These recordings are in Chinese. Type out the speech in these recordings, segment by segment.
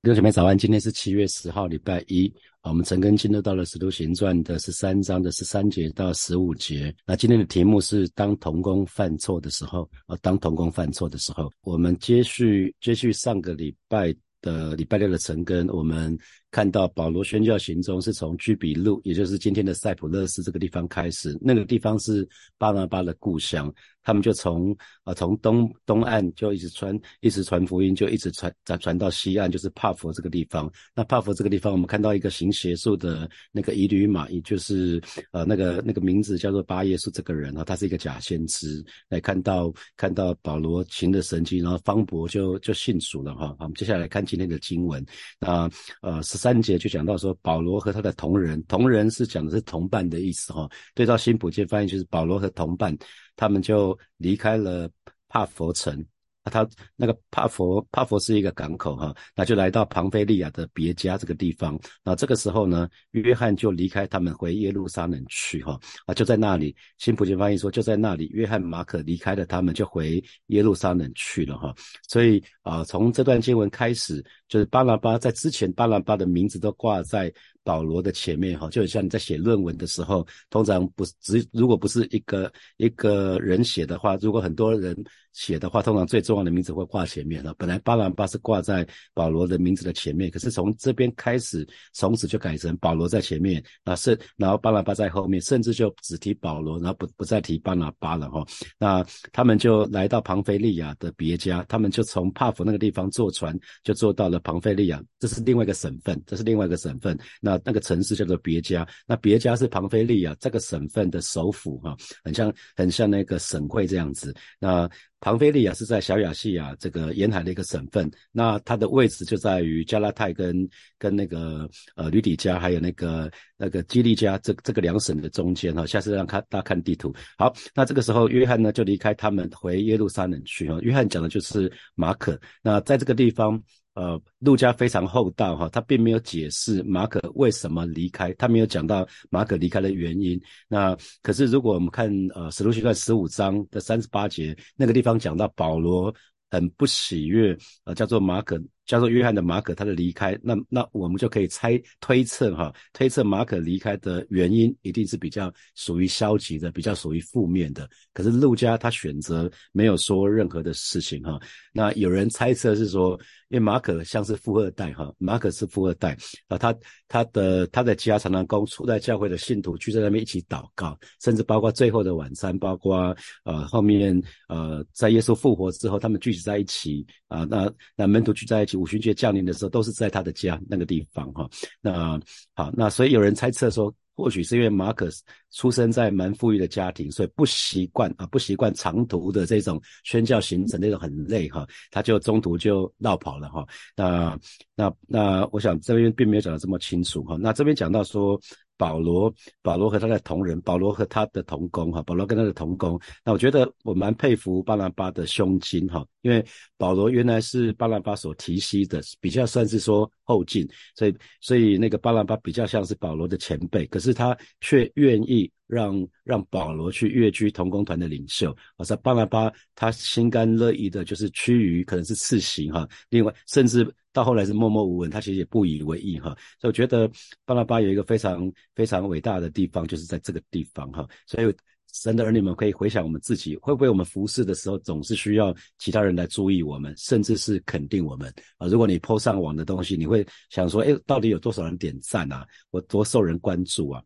各位姐妹早安，今天是七月十号，礼拜一。我们陈根进入到了《使徒行传》的十三章的十三节到十五节。那今天的题目是当童工犯错的时候啊，当童工犯错的时候，我们接续接续上个礼拜的礼拜六的陈根，我们。看到保罗宣教行踪是从居比路，也就是今天的塞浦路斯这个地方开始。那个地方是巴拿巴的故乡，他们就从啊从东东岸就一直传，一直传福音，就一直传传传到西岸，就是帕佛这个地方。那帕佛这个地方，我们看到一个行邪术的那个伊吕马，也就是呃那个那个名字叫做巴耶稣这个人啊，他是一个假先知。来看到看到保罗行的神迹，然后方伯就就信主了哈。我们接下来看今天的经文，那呃十。三节就讲到说，保罗和他的同人，同人是讲的是同伴的意思哈。对照新普界翻译就是保罗和同伴，他们就离开了帕佛城。他那个帕佛，帕佛是一个港口哈，那就来到庞菲利亚的别家这个地方。那这个时候呢，约翰就离开他们回耶路撒冷去哈，啊就在那里，新普京翻译说就在那里，约翰马可离开了他们，就回耶路撒冷去了哈。所以啊，从这段经文开始，就是巴拿巴在之前，巴拿巴的名字都挂在。保罗的前面哈，就很像你在写论文的时候，通常不只如果不是一个一个人写的话，如果很多人写的话，通常最重要的名字会挂前面了。本来巴拿巴是挂在保罗的名字的前面，可是从这边开始，从此就改成保罗在前面，那是然后巴拿巴在后面，甚至就只提保罗，然后不不再提巴拿巴了哈。那他们就来到庞菲利亚的别家，他们就从帕福那个地方坐船，就坐到了庞菲利亚，这是另外一个省份，这是另外一个省份。那那个城市叫做别家，那别家是庞菲利亚这个省份的首府哈，很像很像那个省会这样子。那庞菲利亚是在小亚细亚这个沿海的一个省份，那它的位置就在于加拉泰跟跟那个呃吕底加还有那个那个基利加这这个两省的中间哈。下次让看大家看地图。好，那这个时候约翰呢就离开他们回耶路撒冷去哈。约翰讲的就是马可，那在这个地方。呃，路加非常厚道哈，他并没有解释马可为什么离开，他没有讲到马可离开的原因。那可是如果我们看呃使徒行传十五章的三十八节，那个地方讲到保罗很不喜悦，呃，叫做马可。叫做约翰的马可，他的离开，那那我们就可以猜推测哈，推测马可离开的原因一定是比较属于消极的，比较属于负面的。可是路加他选择没有说任何的事情哈。那有人猜测是说，因为马可像是富二代哈，马可是富二代啊，他他的他的家常常跟初代教会的信徒聚在那边一起祷告，甚至包括最后的晚餐，包括呃后面呃在耶稣复活之后，他们聚集在一起啊，那那门徒聚在一起。五旬节降临的时候，都是在他的家那个地方哈。那好，那所以有人猜测说，或许是因为马可出生在蛮富裕的家庭，所以不习惯啊，不习惯长途的这种宣教行程，那种很累哈，他就中途就绕跑了哈。那那那，我想这边并没有讲的这么清楚哈。那这边讲到说。保罗，保罗和他的同仁，保罗和他的同工，哈，保罗跟他的同工。那我觉得我蛮佩服巴拿巴的胸襟，哈，因为保罗原来是巴拿巴所提携的，比较算是说后进，所以所以那个巴拿巴比较像是保罗的前辈，可是他却愿意。让让保罗去越居同工团的领袖，我说巴拿巴他心甘乐意的，就是趋于可能是次行哈，另外甚至到后来是默默无闻，他其实也不以为意哈，所以我觉得巴拉巴有一个非常非常伟大的地方，就是在这个地方哈，所以神的儿女们可以回想我们自己，会不会我们服侍的时候总是需要其他人来注意我们，甚至是肯定我们啊？如果你 po 上网的东西，你会想说，哎，到底有多少人点赞啊？我多受人关注啊？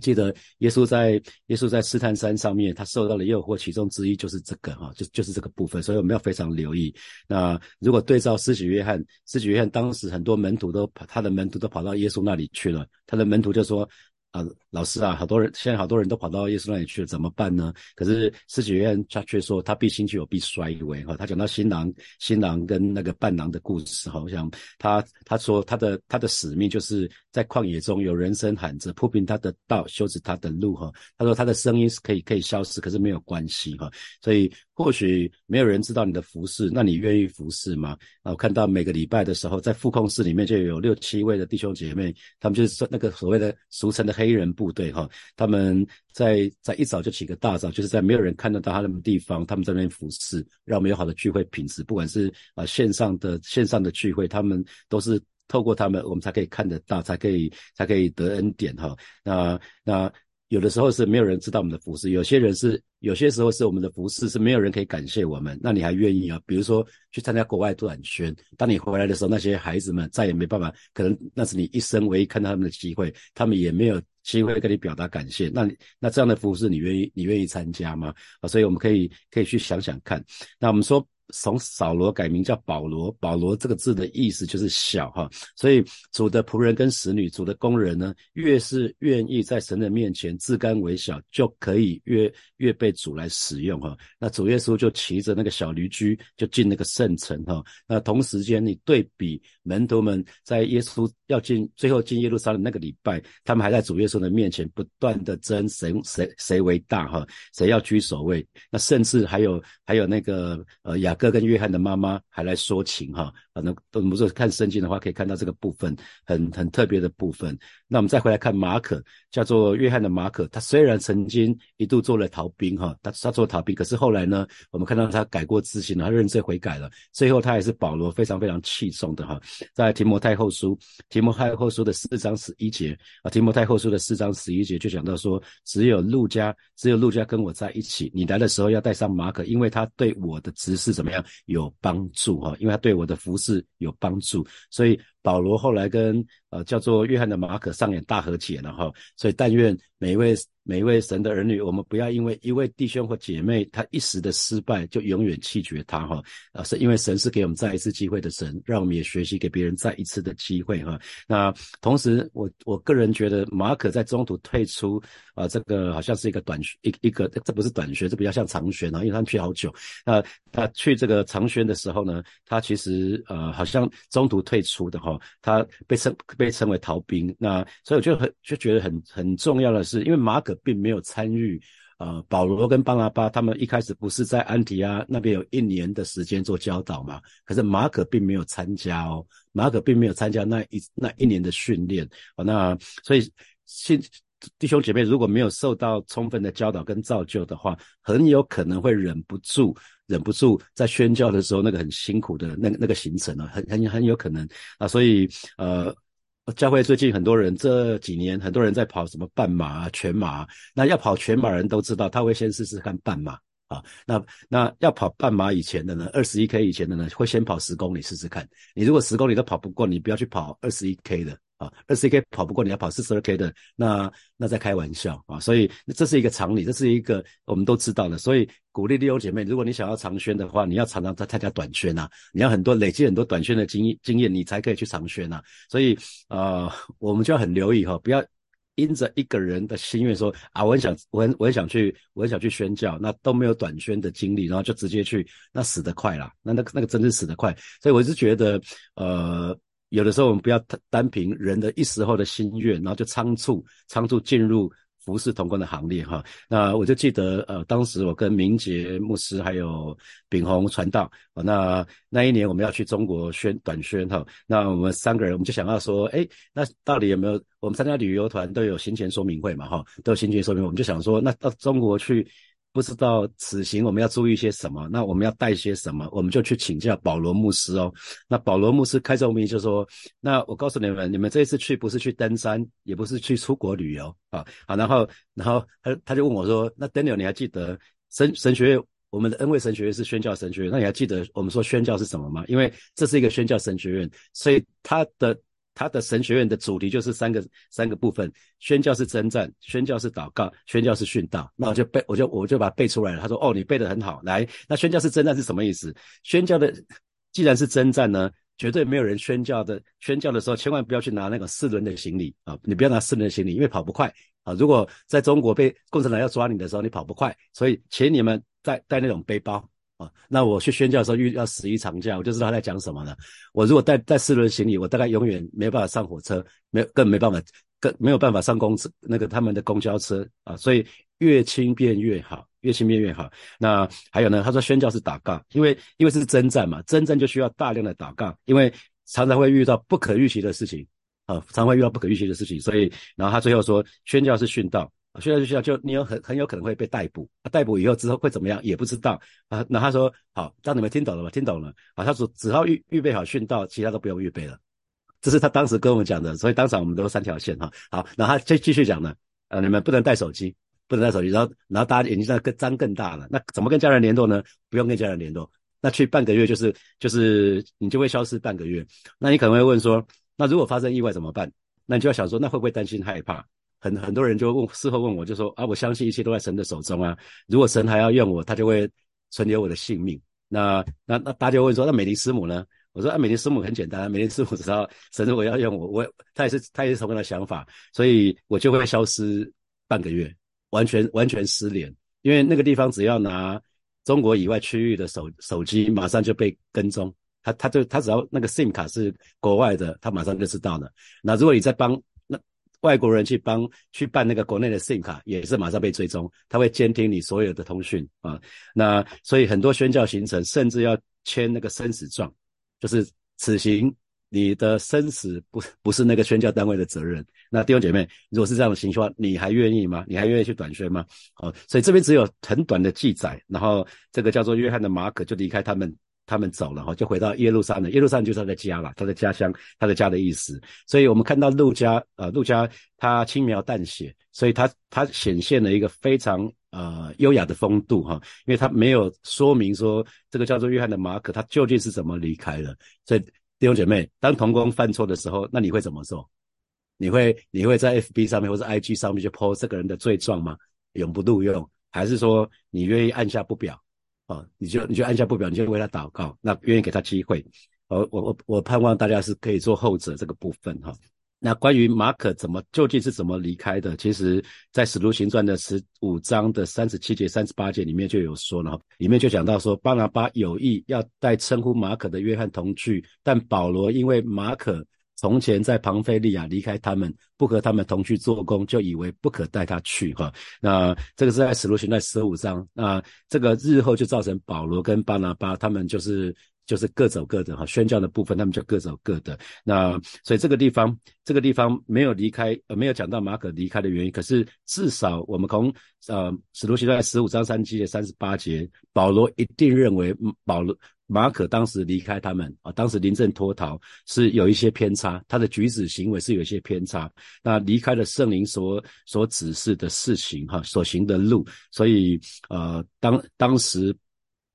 记得耶稣在耶稣在试探山上面，他受到的诱惑，其中之一就是这个哈，就就是这个部分，所以我们要非常留意。那如果对照施洗约翰，施洗约翰当时很多门徒都跑，他的门徒都跑到耶稣那里去了，他的门徒就说。啊，老师啊，好多人现在好多人都跑到耶稣那里去了，怎么办呢？可是施洗约翰他却说，他必兴起，有必衰微哈。他讲到新郎、新郎跟那个伴郎的故事哈，我想他他说他的他的使命就是在旷野中有人声喊着铺平他的道，修直他的路哈。他说他的声音是可以可以消失，可是没有关系哈。所以或许没有人知道你的服饰，那你愿意服侍吗？啊，我看到每个礼拜的时候，在副控室里面就有六七位的弟兄姐妹，他们就是那个所谓的俗称的黑人部队哈，他们在在一早就起个大早，就是在没有人看得到他们的地方，他们在那边服侍，让我们有好的聚会品质。不管是啊线上的线上的聚会，他们都是透过他们，我们才可以看得到，才可以才可以得恩典哈。那那。有的时候是没有人知道我们的服饰，有些人是有些时候是我们的服饰是没有人可以感谢我们，那你还愿意啊？比如说去参加国外短宣，当你回来的时候，那些孩子们再也没办法，可能那是你一生唯一看到他们的机会，他们也没有机会跟你表达感谢。那那这样的服饰，你愿意你愿意参加吗？啊，所以我们可以可以去想想看。那我们说。从扫罗改名叫保罗，保罗这个字的意思就是小哈，所以主的仆人跟使女，主的工人呢，越是愿意在神的面前自甘为小，就可以越越被主来使用哈。那主耶稣就骑着那个小驴驹就进那个圣城哈。那同时间你对比门徒们在耶稣要进最后进耶路撒冷那个礼拜，他们还在主耶稣的面前不断的争谁谁谁为大哈，谁要居首位。那甚至还有还有那个呃雅。哥跟约翰的妈妈还来说情哈，反正我们说看圣经的话，可以看到这个部分很很特别的部分。那我们再回来看马可，叫做约翰的马可，他虽然曾经一度做了逃兵哈，他他做逃兵，可是后来呢，我们看到他改过自新了，他认罪悔改了，最后他也是保罗非常非常器重的哈。在提摩太后书，提摩太后书的四章十一节啊，提摩太后书的四章十一节就讲到说，只有路加，只有路加跟我在一起，你来的时候要带上马可，因为他对我的执事怎么样？有帮助哈，因为他对我的服饰有帮助，所以。保罗后来跟呃叫做约翰的马可上演大和解了哈，所以但愿每一位每一位神的儿女，我们不要因为一位弟兄或姐妹他一时的失败就永远弃绝他哈，啊是因为神是给我们再一次机会的神，让我们也学习给别人再一次的机会哈。那同时我我个人觉得马可在中途退出啊，这个好像是一个短一一个这不是短宣，这比较像长宣啊，因为他去好久。那他去这个长宣的时候呢，他其实呃好像中途退出的哈。他被称被称为逃兵，那所以我就很就觉得很很重要的是，因为马可并没有参与，呃，保罗跟巴拿巴他们一开始不是在安提阿那边有一年的时间做教导嘛？可是马可并没有参加哦，马可并没有参加那一那一年的训练哦，那所以信弟兄姐妹如果没有受到充分的教导跟造就的话，很有可能会忍不住。忍不住在宣教的时候，那个很辛苦的那那个行程啊，很很很有可能啊，所以呃，教会最近很多人这几年很多人在跑什么半马啊、全马，那要跑全马人都知道，他会先试试看半马啊，那那要跑半马以前的呢，二十一 K 以前的呢，会先跑十公里试试看，你如果十公里都跑不过，你不要去跑二十一 K 的。啊，二十一 K 跑不过，你要跑四十二 K 的，那那在开玩笑啊！所以这是一个常理，这是一个我们都知道的。所以鼓励弟兄姐妹，如果你想要长宣的话，你要常常在参加短宣啊，你要很多累积很多短宣的经验经验，你才可以去长宣呐。所以呃，我们就要很留意哈，不要因着一个人的心愿说啊，我很想，我很我很想去，我很想去宣教，那都没有短宣的经历，然后就直接去，那死得快啦，那那那个真是死得快。所以我是觉得呃。有的时候我们不要单凭人的一时候的心愿，然后就仓促仓促进入服侍同工的行列哈。那我就记得呃，当时我跟明杰牧师还有炳宏传道，那那一年我们要去中国宣短宣哈。那我们三个人我们就想要说，哎，那到底有没有我们参加旅游团都有行前说明会嘛哈，都有行前说明，我们就想说，那到中国去。不知道此行我们要注意些什么？那我们要带些什么？我们就去请教保罗牧师哦。那保罗牧师开宗明义就说：“那我告诉你们，你们这一次去不是去登山，也不是去出国旅游啊。”好，然后，然后他他就问我说：“那 Daniel，你还记得神神学院？我们的恩惠神学院是宣教神学院，那你还记得我们说宣教是什么吗？因为这是一个宣教神学院，所以他的。”他的神学院的主题就是三个三个部分：宣教是征战，宣教是祷告，宣教是训道。那我就背，我就我就把它背出来了。他说：“哦，你背得很好。”来，那宣教是征战是什么意思？宣教的既然是征战呢，绝对没有人宣教的。宣教的时候，千万不要去拿那个四轮的行李啊！你不要拿四轮的行李，因为跑不快啊。如果在中国被共产党要抓你的时候，你跑不快，所以请你们带带那种背包。啊，那我去宣教的时候遇要十一长假，我就知道他在讲什么了。我如果带带四轮行李，我大概永远没办法上火车，没更没办法更没有办法上公车那个他们的公交车啊。所以越轻便越好，越轻便越好。那还有呢？他说宣教是祷告，因为因为是征战嘛，征战就需要大量的祷告，因为常常会遇到不可预期的事情啊，常会遇到不可预期的事情，所以然后他最后说宣教是殉道。现在就需要，就你有很很有可能会被逮捕，逮捕以后之后会怎么样也不知道啊。那他说好，让你们听懂了吗？听懂了。好，他说只要预预备好训道，其他都不用预备了。这是他当时跟我们讲的，所以当场我们都三条线哈。好，那他再继续讲呢，呃，你们不能带手机，不能带手机。然后然后大家眼睛上更张更大了。那怎么跟家人联络呢？不用跟家人联络。那去半个月就是就是你就会消失半个月。那你可能会问说，那如果发生意外怎么办？那你就要想说，那会不会担心害怕？很很多人就问，事后问我就说啊，我相信一切都在神的手中啊。如果神还要用我，他就会存留我的性命。那那那大家问说，那美林师母呢？我说啊，美林师母很简单，美林师母知道神如果要用我，我他也是他也是同样的想法，所以我就会消失半个月，完全完全失联。因为那个地方只要拿中国以外区域的手手机，马上就被跟踪。他他就他只要那个 SIM 卡是国外的，他马上就知道了。那如果你在帮。外国人去帮去办那个国内的 SIM 卡，也是马上被追踪，他会监听你所有的通讯啊。那所以很多宣教行程甚至要签那个生死状，就是此行你的生死不不是那个宣教单位的责任。那弟兄姐妹，如果是这样的情况，你还愿意吗？你还愿意去短宣吗？哦，所以这边只有很短的记载，然后这个叫做约翰的马可就离开他们。他们走了哈，就回到耶路撒冷。耶路撒冷就是他的家了，他的家乡，他的家的意思。所以我们看到路加，呃，路加他轻描淡写，所以他他显现了一个非常呃优雅的风度哈，因为他没有说明说这个叫做约翰的马可他究竟是怎么离开的。所以弟兄姐妹，当童工犯错的时候，那你会怎么做？你会你会在 FB 上面或者 IG 上面去 po 这个人的罪状吗？永不录用，还是说你愿意按下不表？哦，你就你就按下不表，你就为他祷告，那愿意给他机会。我，我我我盼望大家是可以做后者这个部分哈。那关于马可怎么究竟是怎么离开的，其实在使徒行传的十五章的三十七节、三十八节里面就有说了，里面就讲到说，巴拿巴有意要带称呼马可的约翰同去，但保罗因为马可。从前在庞菲利亚离开他们，不和他们同去做工，就以为不可带他去哈。那这个是在使徒行传十五章。那这个日后就造成保罗跟巴拿巴他们就是就是各走各的哈。宣教的部分他们就各走各的。那所以这个地方这个地方没有离开呃没有讲到马可离开的原因，可是至少我们从呃使徒行传十五章三七节三十八节，保罗一定认为保罗。马可当时离开他们啊，当时临阵脱逃是有一些偏差，他的举止行为是有一些偏差。那离开了圣灵所所指示的事情哈，所行的路，所以呃，当当时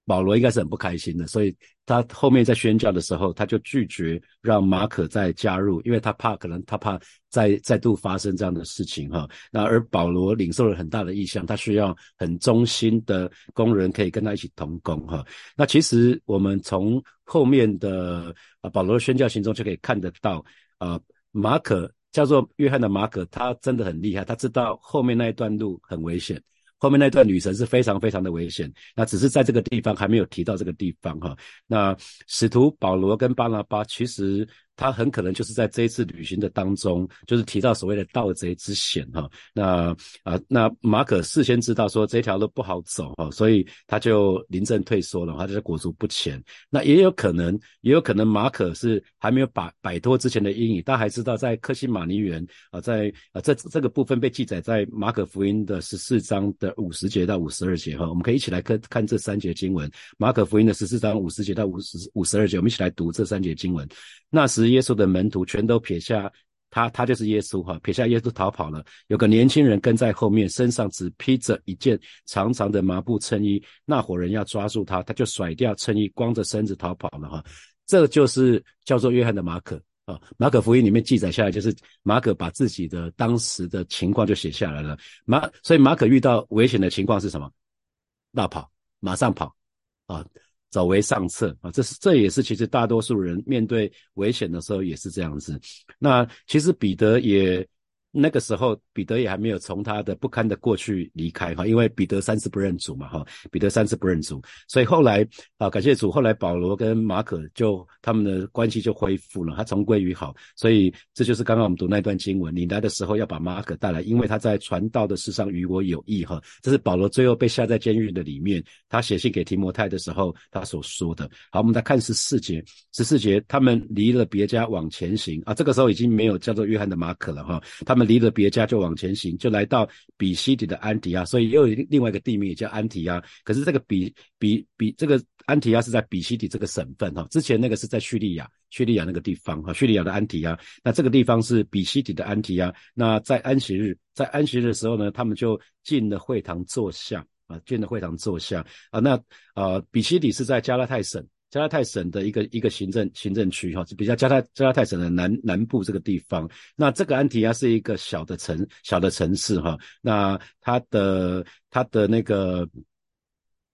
保罗应该是很不开心的，所以。他后面在宣教的时候，他就拒绝让马可再加入，因为他怕可能他怕再再度发生这样的事情哈。那而保罗领受了很大的意向，他需要很忠心的工人可以跟他一起同工哈。那其实我们从后面的啊保罗宣教行中就可以看得到啊，马可叫做约翰的马可，他真的很厉害，他知道后面那一段路很危险。后面那段旅程是非常非常的危险，那只是在这个地方还没有提到这个地方哈。那使徒保罗跟巴拿巴其实。他很可能就是在这一次旅行的当中，就是提到所谓的盗贼之险哈。那啊，那马可事先知道说这条路不好走哈，所以他就临阵退缩了，他就是裹足不前。那也有可能，也有可能马可是还没有摆摆脱之前的阴影，他还知道在克西马尼园啊，在啊这这个部分被记载在马可福音的十四章的五十节到五十二节哈。我们可以一起来看看这三节经文，马可福音的十四章五十节到五十五十二节，我们一起来读这三节经文。那时，耶稣的门徒全都撇下他，他就是耶稣哈，撇下耶稣逃跑了。有个年轻人跟在后面，身上只披着一件长长的麻布衬衣。那伙人要抓住他，他就甩掉衬衣，光着身子逃跑了哈。这就是叫做约翰的马可啊。马可福音里面记载下来，就是马可把自己的当时的情况就写下来了。马，所以马可遇到危险的情况是什么？大跑，马上跑啊。走为上策啊，这是这也是其实大多数人面对危险的时候也是这样子。那其实彼得也那个时候彼得也还没有从他的不堪的过去离开哈，因为彼得三次不认主嘛哈，彼得三次不认主，所以后来啊感谢主，后来保罗跟马可就他们的关系就恢复了，他重归于好，所以这就是刚刚我们读那段经文，你来的时候要把马可带来，因为他在传道的事上与我有益哈，这是保罗最后被下在监狱的里面，他写信给提摩太的时候他所说的。好，我们来看十四节，十四节他们离了别家往前行。啊，这个时候已经没有叫做约翰的马可了哈，他们离了别家就往前行，就来到比西底的安提亚，所以又有另外一个地名也叫安提亚，可是这个比比比这个安提亚是在比西底这个省份哈，之前那个是在叙利亚，叙利亚那个地方哈，叙利亚的安提亚，那这个地方是比西底的安提亚，那在安息日，在安息日的时候呢，他们就进了会堂坐下。啊，建的会堂坐下。啊，那呃，比西底是在加拉泰省，加拉泰省的一个一个行政行政区哈，是比较加拉加拉泰省的南南部这个地方。那这个安提亚是一个小的城小的城市哈，那它的它的那个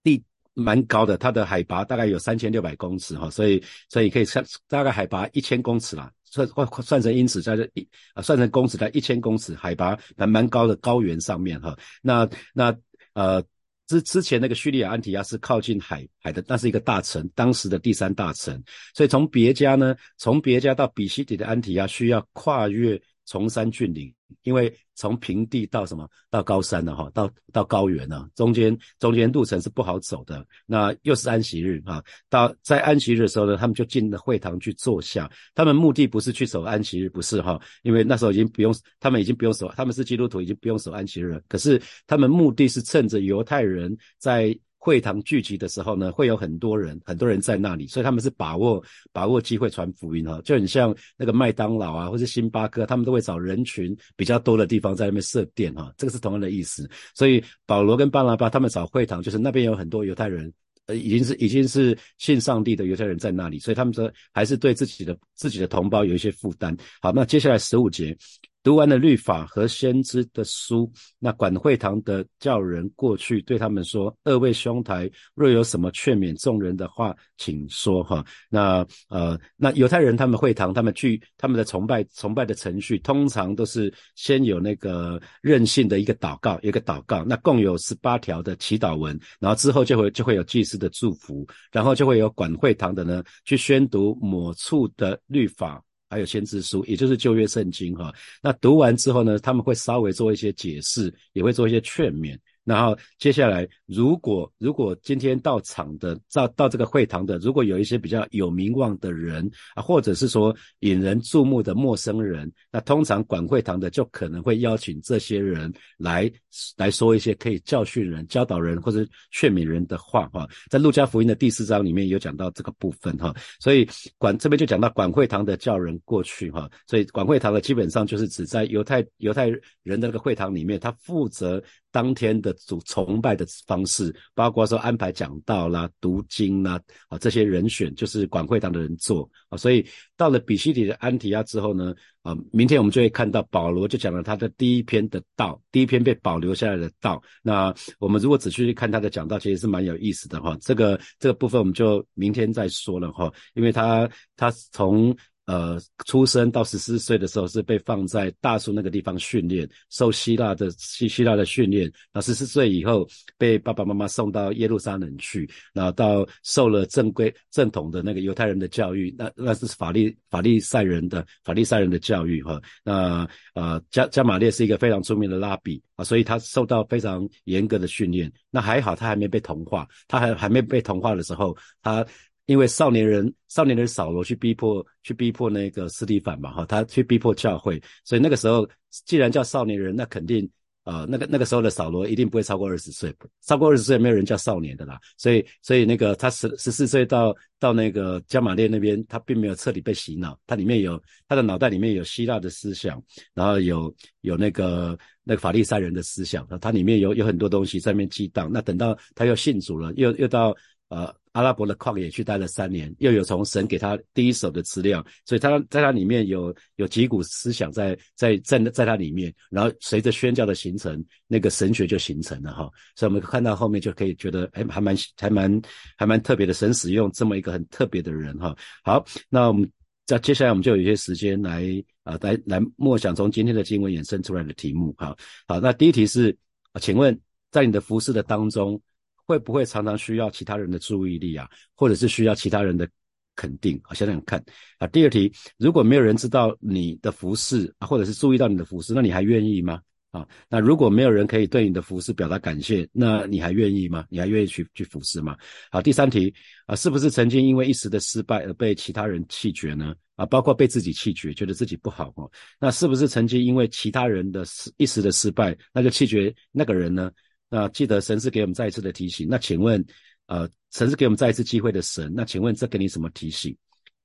地蛮高的，它的海拔大概有三千六百公尺哈，所以所以可以算大概海拔一千公尺啦，算算算成英尺在这一啊，算成公尺在一千公尺，海拔蛮蛮高的高原上面哈，那那呃。之之前那个叙利亚安提亚是靠近海海的，那是一个大城，当时的第三大城。所以从别家呢，从别家到比西底的安提亚需要跨越。崇山峻岭，因为从平地到什么到高山了哈，到到高原了，中间中间路程是不好走的。那又是安息日啊，到在安息日的时候呢，他们就进了会堂去坐下。他们目的不是去守安息日，不是哈，因为那时候已经不用，他们已经不用守，他们是基督徒，已经不用守安息日了。可是他们目的是趁着犹太人在。会堂聚集的时候呢，会有很多人，很多人在那里，所以他们是把握把握机会传福音哈，就很像那个麦当劳啊，或是星巴克，他们都会找人群比较多的地方在那边设店哈，这个是同样的意思。所以保罗跟巴拿巴他们找会堂，就是那边有很多犹太人，呃，已经是已经是信上帝的犹太人在那里，所以他们说还是对自己的自己的同胞有一些负担。好，那接下来十五节。读完了律法和先知的书，那管会堂的叫人过去对他们说：“二位兄台，若有什么劝勉众人的话，请说。”哈，那呃，那犹太人他们会堂，他们去他们的崇拜崇拜的程序，通常都是先有那个任性的一个祷告，一个祷告，那共有十八条的祈祷文，然后之后就会就会有祭司的祝福，然后就会有管会堂的呢去宣读某处的律法。还有先知书，也就是旧约圣经哈。那读完之后呢，他们会稍微做一些解释，也会做一些劝勉。然后接下来，如果如果今天到场的到到这个会堂的，如果有一些比较有名望的人啊，或者是说引人注目的陌生人，那通常管会堂的就可能会邀请这些人来来说一些可以教训人、教导人或者劝勉人的话哈。在路加福音的第四章里面有讲到这个部分哈，所以管这边就讲到管会堂的叫人过去哈，所以管会堂的基本上就是指在犹太犹太人的那个会堂里面，他负责。当天的主崇拜的方式，包括说安排讲道啦、读经啦，啊，这些人选就是管会堂的人做啊。所以到了比西底的安提亚之后呢，啊，明天我们就会看到保罗就讲了他的第一篇的道，第一篇被保留下来的道。那我们如果仔细去看他的讲道，其实是蛮有意思的哈。这个这个部分我们就明天再说了哈，因为他他从。呃，出生到十四岁的时候是被放在大树那个地方训练，受希腊的希希腊的训练。那十四岁以后被爸爸妈妈送到耶路撒冷去，然后到受了正规正统的那个犹太人的教育，那那是法利法利赛人的法利赛人的教育哈。那呃加加马列是一个非常出名的拉比啊，所以他受到非常严格的训练。那还好他还没被同化，他还还没被同化的时候，他。因为少年人，少年人扫罗去逼迫，去逼迫那个斯蒂凡嘛，哈，他去逼迫教会，所以那个时候既然叫少年人，那肯定，呃，那个那个时候的扫罗一定不会超过二十岁，超过二十岁没有人叫少年的啦，所以所以那个他十十四岁到到那个加马列那边，他并没有彻底被洗脑，他里面有他的脑袋里面有希腊的思想，然后有有那个那个法利赛人的思想，他里面有有很多东西在那边激荡，那等到他又信主了，又又到呃。阿拉伯的旷野去待了三年，又有从神给他第一手的资料，所以他在他里面有有几股思想在在在在他里面，然后随着宣教的形成，那个神学就形成了哈。所以我们看到后面就可以觉得，哎，还蛮还蛮还蛮特别的，神使用这么一个很特别的人哈。好，那我们。在接下来我们就有一些时间来啊，来来默想从今天的经文衍生出来的题目。好，好，那第一题是，请问在你的服饰的当中，会不会常常需要其他人的注意力啊，或者是需要其他人的肯定？啊，想想看啊。第二题，如果没有人知道你的服饰啊，或者是注意到你的服饰，那你还愿意吗？啊，那如果没有人可以对你的服饰表达感谢，那你还愿意吗？你还愿意去去服侍吗？好，第三题啊，是不是曾经因为一时的失败而被其他人弃绝呢？啊，包括被自己弃绝，觉得自己不好哦。那是不是曾经因为其他人的失一时的失败，那就弃绝那个人呢？那记得神是给我们再一次的提醒。那请问，呃，神是给我们再一次机会的神。那请问这给你什么提醒？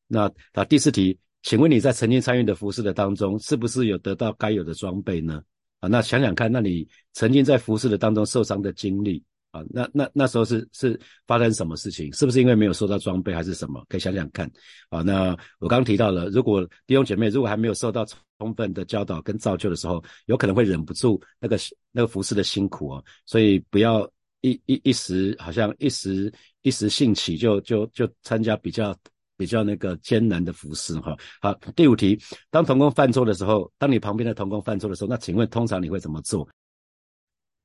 那啊，第四题，请问你在曾经参与的服饰的当中，是不是有得到该有的装备呢？啊那想想看，那你曾经在服饰的当中受伤的经历啊，那那那时候是是发生什么事情？是不是因为没有收到装备，还是什么？可以想想看啊。那我刚刚提到了，如果弟兄姐妹如果还没有受到充分的教导跟造就的时候，有可能会忍不住那个那个服侍的辛苦哦。所以不要一一一时好像一时一时兴起就就就参加比较。比较那个艰难的服饰哈，好，第五题，当童工犯错的时候，当你旁边的童工犯错的时候，那请问通常你会怎么做？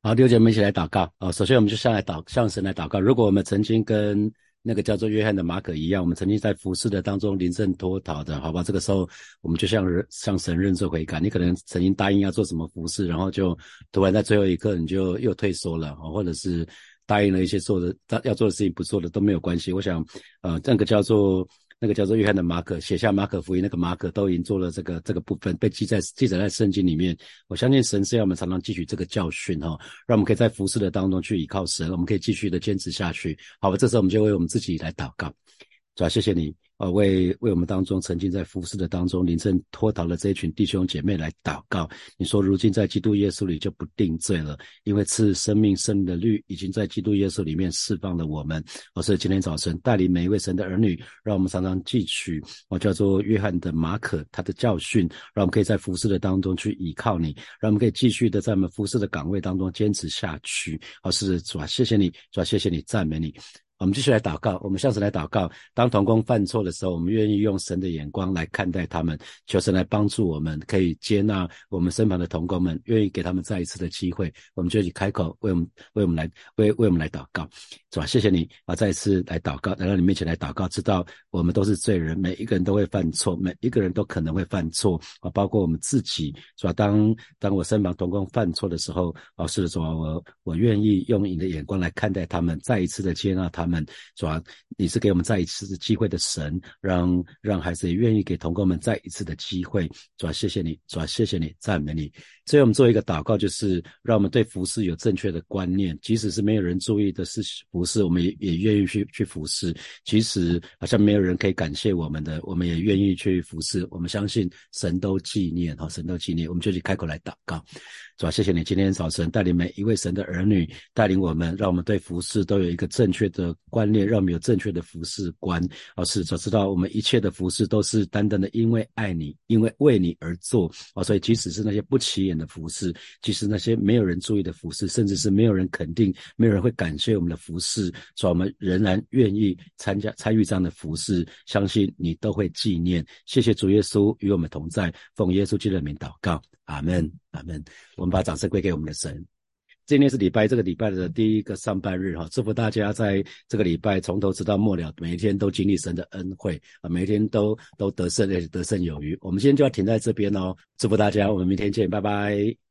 好，六姐妹一起来祷告啊。首先，我们就向来祷向神来祷告。如果我们曾经跟那个叫做约翰的马可一样，我们曾经在服侍的当中临阵脱逃的，好吧？这个时候，我们就向向神认罪悔改。你可能曾经答应要做什么服侍，然后就突然在最后一刻你就又退缩了，或者是。答应了一些做的，要做的事情不做的都没有关系。我想，呃，那个叫做那个叫做约翰的马可写下马可福音，那个马可都已经做了这个这个部分，被记在记载在圣经里面。我相信神是要我们常常汲取这个教训哈，让我们可以在服侍的当中去依靠神，我们可以继续的坚持下去。好吧，这时候我们就为我们自己来祷告，主要谢谢你。啊，为为我们当中曾经在服侍的当中临阵脱逃的这一群弟兄姐妹来祷告。你说，如今在基督耶稣里就不定罪了，因为赐生命生命的律已经在基督耶稣里面释放了我们。我是今天早晨带领每一位神的儿女，让我们常常汲取我叫做约翰的马可他的教训，让我们可以在服侍的当中去依靠你，让我们可以继续的在我们服侍的岗位当中坚持下去。好，是主啊，谢谢你，主啊，谢谢你，赞美你。我们继续来祷告，我们向神来祷告。当童工犯错的时候，我们愿意用神的眼光来看待他们，求神来帮助我们，可以接纳我们身旁的童工们，愿意给他们再一次的机会。我们就以开口为我们为我们来为为我们来祷告，是吧？谢谢你啊，再一次来祷告，来到你面前来祷告，知道我们都是罪人，每一个人都会犯错，每一个人都可能会犯错啊，包括我们自己，是吧？当当我身旁童工犯错的时候，啊，是的，主啊，我我愿意用你的眼光来看待他们，再一次的接纳他。们们主要你是给我们再一次的机会的神，让让孩子也愿意给同工们再一次的机会。主要谢谢你，主要谢谢你，赞美你。所以我们做一个祷告，就是让我们对服饰有正确的观念，即使是没有人注意的是服饰，我们也也愿意去去服侍。即使好像没有人可以感谢我们的，我们也愿意去服侍。我们相信神都纪念，哈，神都纪念。我们就去开口来祷告。主要谢谢你今天早晨带领每一位神的儿女，带领我们，让我们对服饰都有一个正确的观念，让我们有正确的服饰观。哦，是，早知道我们一切的服饰都是单单的因为爱你，因为为你而做。哦，所以即使是那些不起眼的服饰，即使那些没有人注意的服饰，甚至是没有人肯定、没有人会感谢我们的服饰，所以我们仍然愿意参加参与这样的服饰，相信你都会纪念。谢谢主耶稣与我们同在，奉耶稣基督的名祷告。阿门，阿门。我们把掌声归给我们的神。今天是礼拜，这个礼拜的第一个上半日哈，祝福大家在这个礼拜从头直到末了，每一天都经历神的恩惠啊，每一天都都得胜，而且得胜有余。我们今天就要停在这边哦，祝福大家，我们明天见，拜拜。